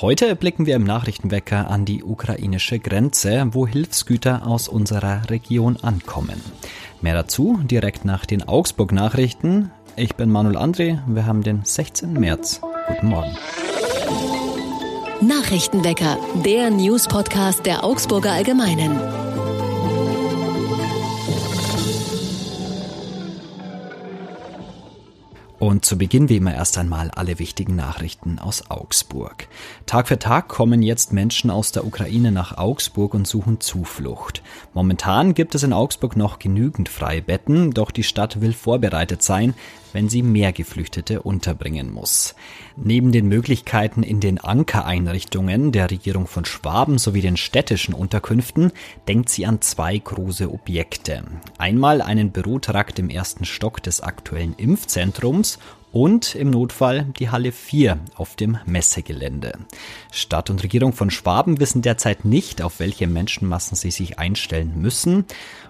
Heute blicken wir im Nachrichtenwecker an die ukrainische Grenze, wo Hilfsgüter aus unserer Region ankommen. Mehr dazu direkt nach den Augsburg-Nachrichten. Ich bin Manuel André, wir haben den 16. März. Guten Morgen. Nachrichtenwecker, der News-Podcast der Augsburger Allgemeinen. Und zu Beginn wie immer erst einmal alle wichtigen Nachrichten aus Augsburg. Tag für Tag kommen jetzt Menschen aus der Ukraine nach Augsburg und suchen Zuflucht. Momentan gibt es in Augsburg noch genügend Freibetten, doch die Stadt will vorbereitet sein, wenn sie mehr Geflüchtete unterbringen muss. Neben den Möglichkeiten in den Ankereinrichtungen der Regierung von Schwaben sowie den städtischen Unterkünften denkt sie an zwei große Objekte. Einmal einen Bürotrakt im ersten Stock des aktuellen Impfzentrums und im Notfall die Halle 4 auf dem Messegelände. Stadt und Regierung von Schwaben wissen derzeit nicht, auf welche Menschenmassen sie sich einstellen müssen.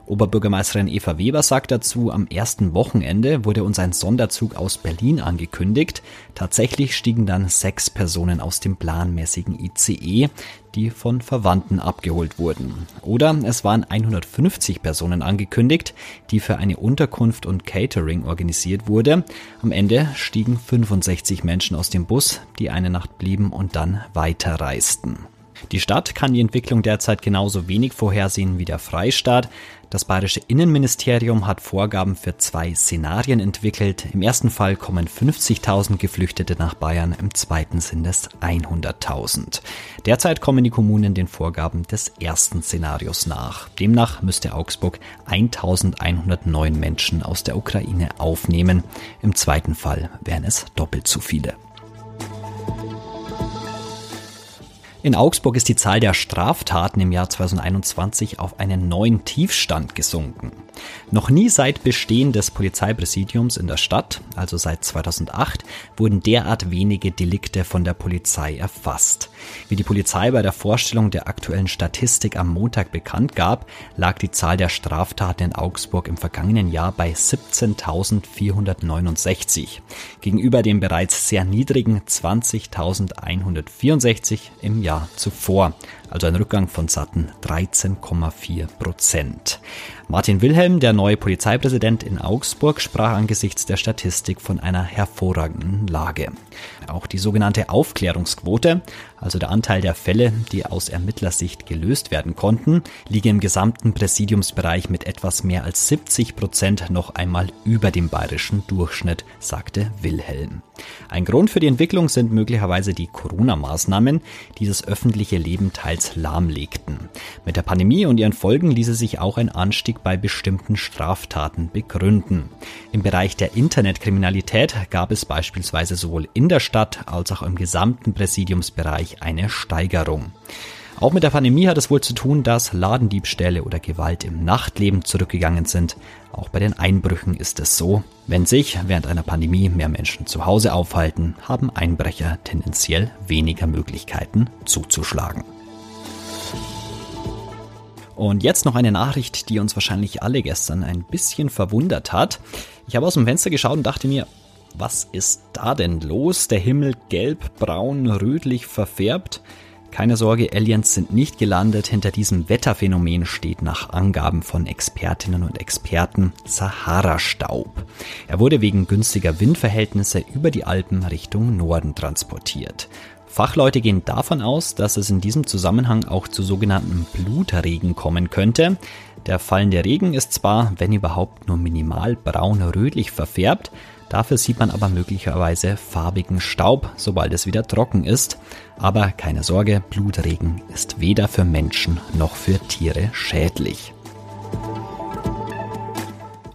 Oberbürgermeisterin Eva Weber sagt dazu, am ersten Wochenende wurde uns ein Sonderzug aus Berlin angekündigt. Tatsächlich stiegen dann sechs Personen aus dem planmäßigen ICE die von Verwandten abgeholt wurden. Oder es waren 150 Personen angekündigt, die für eine Unterkunft und Catering organisiert wurde. Am Ende stiegen 65 Menschen aus dem Bus, die eine Nacht blieben und dann weiterreisten. Die Stadt kann die Entwicklung derzeit genauso wenig vorhersehen wie der Freistaat. Das bayerische Innenministerium hat Vorgaben für zwei Szenarien entwickelt. Im ersten Fall kommen 50.000 Geflüchtete nach Bayern, im zweiten sind es 100.000. Derzeit kommen die Kommunen den Vorgaben des ersten Szenarios nach. Demnach müsste Augsburg 1.109 Menschen aus der Ukraine aufnehmen. Im zweiten Fall wären es doppelt so viele. In Augsburg ist die Zahl der Straftaten im Jahr 2021 auf einen neuen Tiefstand gesunken. Noch nie seit Bestehen des Polizeipräsidiums in der Stadt, also seit 2008, wurden derart wenige Delikte von der Polizei erfasst. Wie die Polizei bei der Vorstellung der aktuellen Statistik am Montag bekannt gab, lag die Zahl der Straftaten in Augsburg im vergangenen Jahr bei 17.469 gegenüber dem bereits sehr niedrigen 20.164 im Jahr zuvor also ein Rückgang von satten 13,4 Prozent. Martin Wilhelm, der neue Polizeipräsident in Augsburg, sprach angesichts der Statistik von einer hervorragenden Lage. Auch die sogenannte Aufklärungsquote, also der Anteil der Fälle, die aus Ermittlersicht gelöst werden konnten, liege im gesamten Präsidiumsbereich mit etwas mehr als 70 Prozent noch einmal über dem bayerischen Durchschnitt, sagte Wilhelm. Ein Grund für die Entwicklung sind möglicherweise die Corona-Maßnahmen, die das öffentliche Leben teils lahmlegten. Mit der Pandemie und ihren Folgen ließe sich auch ein Anstieg bei bestimmten Straftaten begründen. Im Bereich der Internetkriminalität gab es beispielsweise sowohl in der Stadt als auch im gesamten Präsidiumsbereich eine Steigerung. Auch mit der Pandemie hat es wohl zu tun, dass Ladendiebstähle oder Gewalt im Nachtleben zurückgegangen sind. Auch bei den Einbrüchen ist es so. Wenn sich während einer Pandemie mehr Menschen zu Hause aufhalten, haben Einbrecher tendenziell weniger Möglichkeiten zuzuschlagen. Und jetzt noch eine Nachricht, die uns wahrscheinlich alle gestern ein bisschen verwundert hat. Ich habe aus dem Fenster geschaut und dachte mir, was ist da denn los? Der Himmel gelb, braun, rötlich verfärbt. Keine Sorge, Aliens sind nicht gelandet. Hinter diesem Wetterphänomen steht nach Angaben von Expertinnen und Experten Sahara-Staub. Er wurde wegen günstiger Windverhältnisse über die Alpen Richtung Norden transportiert. Fachleute gehen davon aus, dass es in diesem Zusammenhang auch zu sogenannten Blutregen kommen könnte. Der fallende Regen ist zwar, wenn überhaupt, nur minimal braun-rötlich verfärbt, Dafür sieht man aber möglicherweise farbigen Staub, sobald es wieder trocken ist. Aber keine Sorge, Blutregen ist weder für Menschen noch für Tiere schädlich.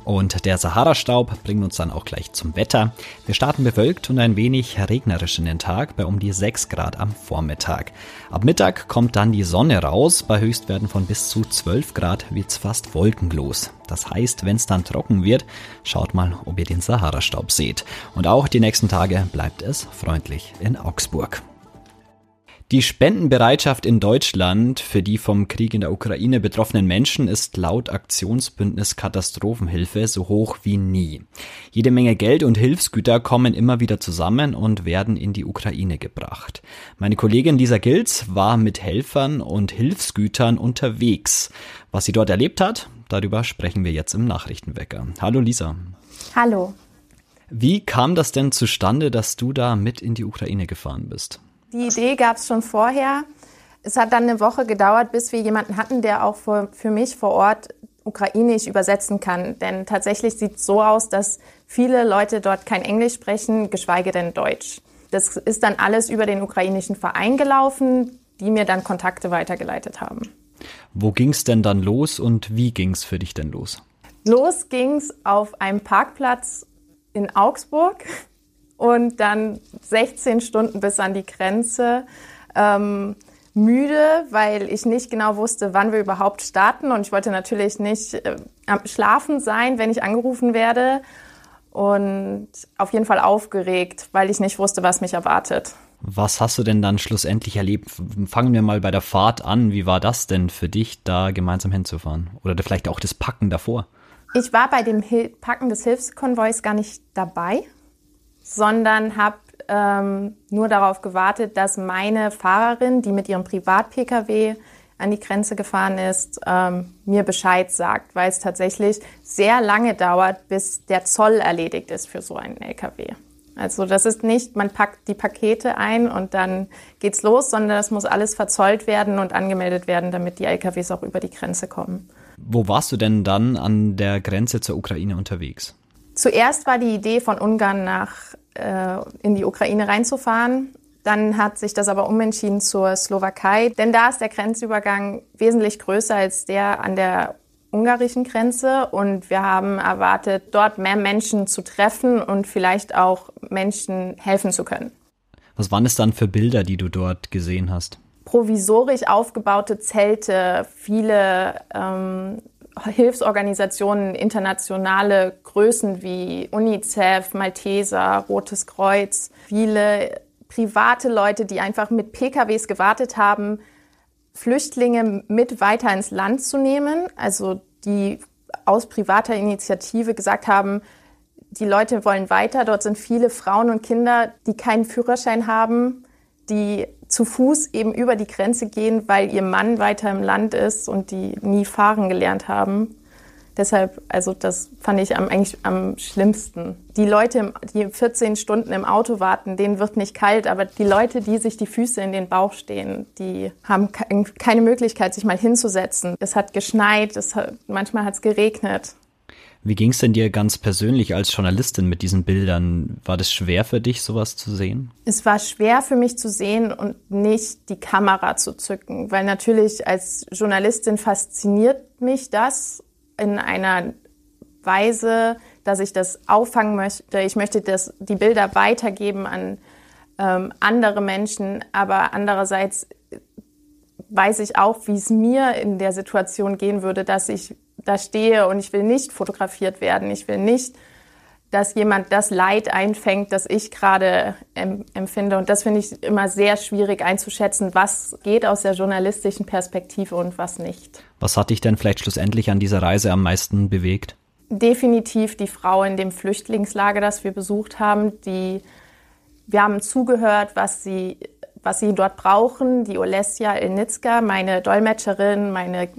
Und der Sahara-Staub bringt uns dann auch gleich zum Wetter. Wir starten bewölkt und ein wenig regnerisch in den Tag bei um die 6 Grad am Vormittag. Ab Mittag kommt dann die Sonne raus. Bei Höchstwerten von bis zu 12 Grad wird's fast wolkenlos. Das heißt, wenn es dann trocken wird, schaut mal, ob ihr den Sahara-Staub seht. Und auch die nächsten Tage bleibt es freundlich in Augsburg. Die Spendenbereitschaft in Deutschland für die vom Krieg in der Ukraine betroffenen Menschen ist laut Aktionsbündnis Katastrophenhilfe so hoch wie nie. Jede Menge Geld und Hilfsgüter kommen immer wieder zusammen und werden in die Ukraine gebracht. Meine Kollegin Lisa Gilz war mit Helfern und Hilfsgütern unterwegs. Was sie dort erlebt hat, darüber sprechen wir jetzt im Nachrichtenwecker. Hallo Lisa. Hallo. Wie kam das denn zustande, dass du da mit in die Ukraine gefahren bist? Die Idee gab es schon vorher. Es hat dann eine Woche gedauert, bis wir jemanden hatten, der auch für, für mich vor Ort ukrainisch übersetzen kann. Denn tatsächlich sieht es so aus, dass viele Leute dort kein Englisch sprechen, geschweige denn Deutsch. Das ist dann alles über den ukrainischen Verein gelaufen, die mir dann Kontakte weitergeleitet haben. Wo ging es denn dann los und wie ging es für dich denn los? Los ging es auf einem Parkplatz in Augsburg und dann 16 Stunden bis an die Grenze. Ähm, müde, weil ich nicht genau wusste, wann wir überhaupt starten und ich wollte natürlich nicht äh, Schlafen sein, wenn ich angerufen werde und auf jeden Fall aufgeregt, weil ich nicht wusste, was mich erwartet. Was hast du denn dann schlussendlich erlebt? Fangen wir mal bei der Fahrt an. Wie war das denn für dich, da gemeinsam hinzufahren? Oder vielleicht auch das Packen davor? Ich war bei dem Packen des Hilfskonvois gar nicht dabei sondern habe ähm, nur darauf gewartet, dass meine Fahrerin, die mit ihrem Privat-Pkw an die Grenze gefahren ist, ähm, mir Bescheid sagt, weil es tatsächlich sehr lange dauert, bis der Zoll erledigt ist für so einen LKW. Also das ist nicht, man packt die Pakete ein und dann geht's los, sondern es muss alles verzollt werden und angemeldet werden, damit die LKWs auch über die Grenze kommen. Wo warst du denn dann an der Grenze zur Ukraine unterwegs? Zuerst war die Idee von Ungarn nach äh, in die Ukraine reinzufahren. Dann hat sich das aber umentschieden zur Slowakei, denn da ist der Grenzübergang wesentlich größer als der an der ungarischen Grenze und wir haben erwartet, dort mehr Menschen zu treffen und vielleicht auch Menschen helfen zu können. Was waren es dann für Bilder, die du dort gesehen hast? Provisorisch aufgebaute Zelte, viele ähm, Hilfsorganisationen, internationale Größen wie UNICEF, Malteser, Rotes Kreuz, viele private Leute, die einfach mit PKWs gewartet haben, Flüchtlinge mit weiter ins Land zu nehmen, also die aus privater Initiative gesagt haben, die Leute wollen weiter. Dort sind viele Frauen und Kinder, die keinen Führerschein haben, die zu Fuß eben über die Grenze gehen, weil ihr Mann weiter im Land ist und die nie fahren gelernt haben. Deshalb, also das fand ich am, eigentlich am schlimmsten. Die Leute, die 14 Stunden im Auto warten, denen wird nicht kalt, aber die Leute, die sich die Füße in den Bauch stehen, die haben keine Möglichkeit, sich mal hinzusetzen. Es hat geschneit, es hat, manchmal hat es geregnet. Wie ging es denn dir ganz persönlich als Journalistin mit diesen Bildern? War das schwer für dich, sowas zu sehen? Es war schwer für mich zu sehen und nicht die Kamera zu zücken, weil natürlich als Journalistin fasziniert mich das in einer Weise, dass ich das auffangen möchte. Ich möchte das, die Bilder weitergeben an ähm, andere Menschen, aber andererseits weiß ich auch, wie es mir in der Situation gehen würde, dass ich da stehe und ich will nicht fotografiert werden. Ich will nicht, dass jemand das Leid einfängt, das ich gerade empfinde. Und das finde ich immer sehr schwierig einzuschätzen, was geht aus der journalistischen Perspektive und was nicht. Was hat dich denn vielleicht schlussendlich an dieser Reise am meisten bewegt? Definitiv die Frau in dem Flüchtlingslager, das wir besucht haben. Die, wir haben zugehört, was sie, was sie dort brauchen. Die Olesja Ilnitzka, meine Dolmetscherin, meine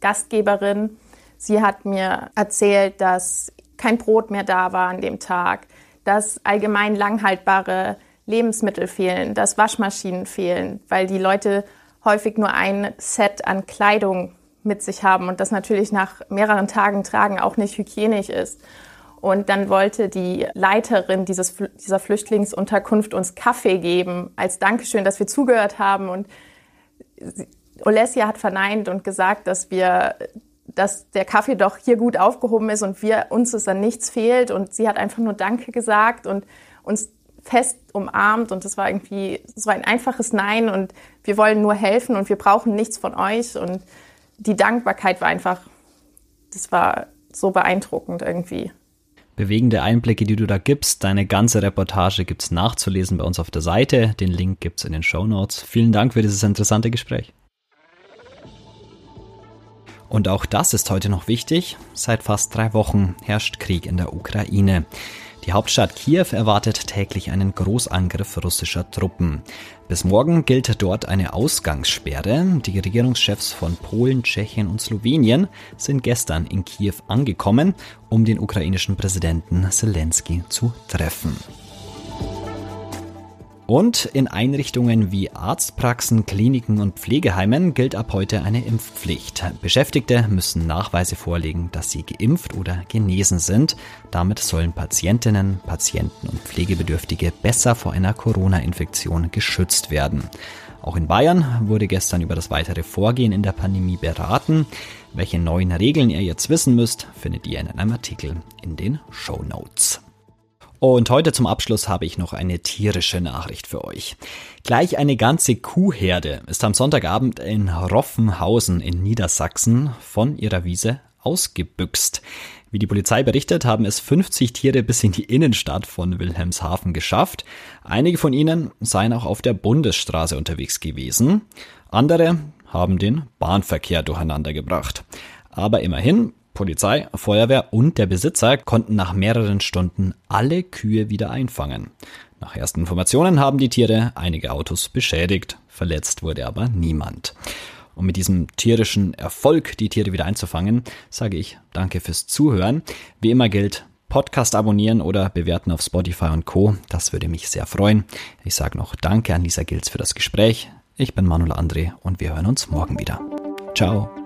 Gastgeberin, Sie hat mir erzählt, dass kein Brot mehr da war an dem Tag, dass allgemein langhaltbare Lebensmittel fehlen, dass Waschmaschinen fehlen, weil die Leute häufig nur ein Set an Kleidung mit sich haben und das natürlich nach mehreren Tagen tragen auch nicht hygienisch ist. Und dann wollte die Leiterin dieses, dieser Flüchtlingsunterkunft uns Kaffee geben als Dankeschön, dass wir zugehört haben. Und Olesia hat verneint und gesagt, dass wir dass der Kaffee doch hier gut aufgehoben ist und wir uns es an nichts fehlt. Und sie hat einfach nur Danke gesagt und uns fest umarmt und das war irgendwie so ein einfaches Nein und wir wollen nur helfen und wir brauchen nichts von euch und die Dankbarkeit war einfach, das war so beeindruckend irgendwie. Bewegende Einblicke, die du da gibst. Deine ganze Reportage gibt's nachzulesen bei uns auf der Seite. Den Link gibt's in den Show Notes. Vielen Dank für dieses interessante Gespräch. Und auch das ist heute noch wichtig. Seit fast drei Wochen herrscht Krieg in der Ukraine. Die Hauptstadt Kiew erwartet täglich einen Großangriff russischer Truppen. Bis morgen gilt dort eine Ausgangssperre. Die Regierungschefs von Polen, Tschechien und Slowenien sind gestern in Kiew angekommen, um den ukrainischen Präsidenten Zelensky zu treffen. Und in Einrichtungen wie Arztpraxen, Kliniken und Pflegeheimen gilt ab heute eine Impfpflicht. Beschäftigte müssen Nachweise vorlegen, dass sie geimpft oder genesen sind. Damit sollen Patientinnen, Patienten und Pflegebedürftige besser vor einer Corona-Infektion geschützt werden. Auch in Bayern wurde gestern über das weitere Vorgehen in der Pandemie beraten. Welche neuen Regeln ihr jetzt wissen müsst, findet ihr in einem Artikel in den Show Notes. Und heute zum Abschluss habe ich noch eine tierische Nachricht für euch. Gleich eine ganze Kuhherde ist am Sonntagabend in Roffenhausen in Niedersachsen von ihrer Wiese ausgebüxt. Wie die Polizei berichtet, haben es 50 Tiere bis in die Innenstadt von Wilhelmshaven geschafft. Einige von ihnen seien auch auf der Bundesstraße unterwegs gewesen. Andere haben den Bahnverkehr durcheinander gebracht. Aber immerhin, Polizei, Feuerwehr und der Besitzer konnten nach mehreren Stunden alle Kühe wieder einfangen. Nach ersten Informationen haben die Tiere einige Autos beschädigt, verletzt wurde aber niemand. Und mit diesem tierischen Erfolg, die Tiere wieder einzufangen, sage ich danke fürs Zuhören. Wie immer gilt, Podcast abonnieren oder bewerten auf Spotify und Co. Das würde mich sehr freuen. Ich sage noch Danke an Lisa Gilz für das Gespräch. Ich bin Manuel André und wir hören uns morgen wieder. Ciao.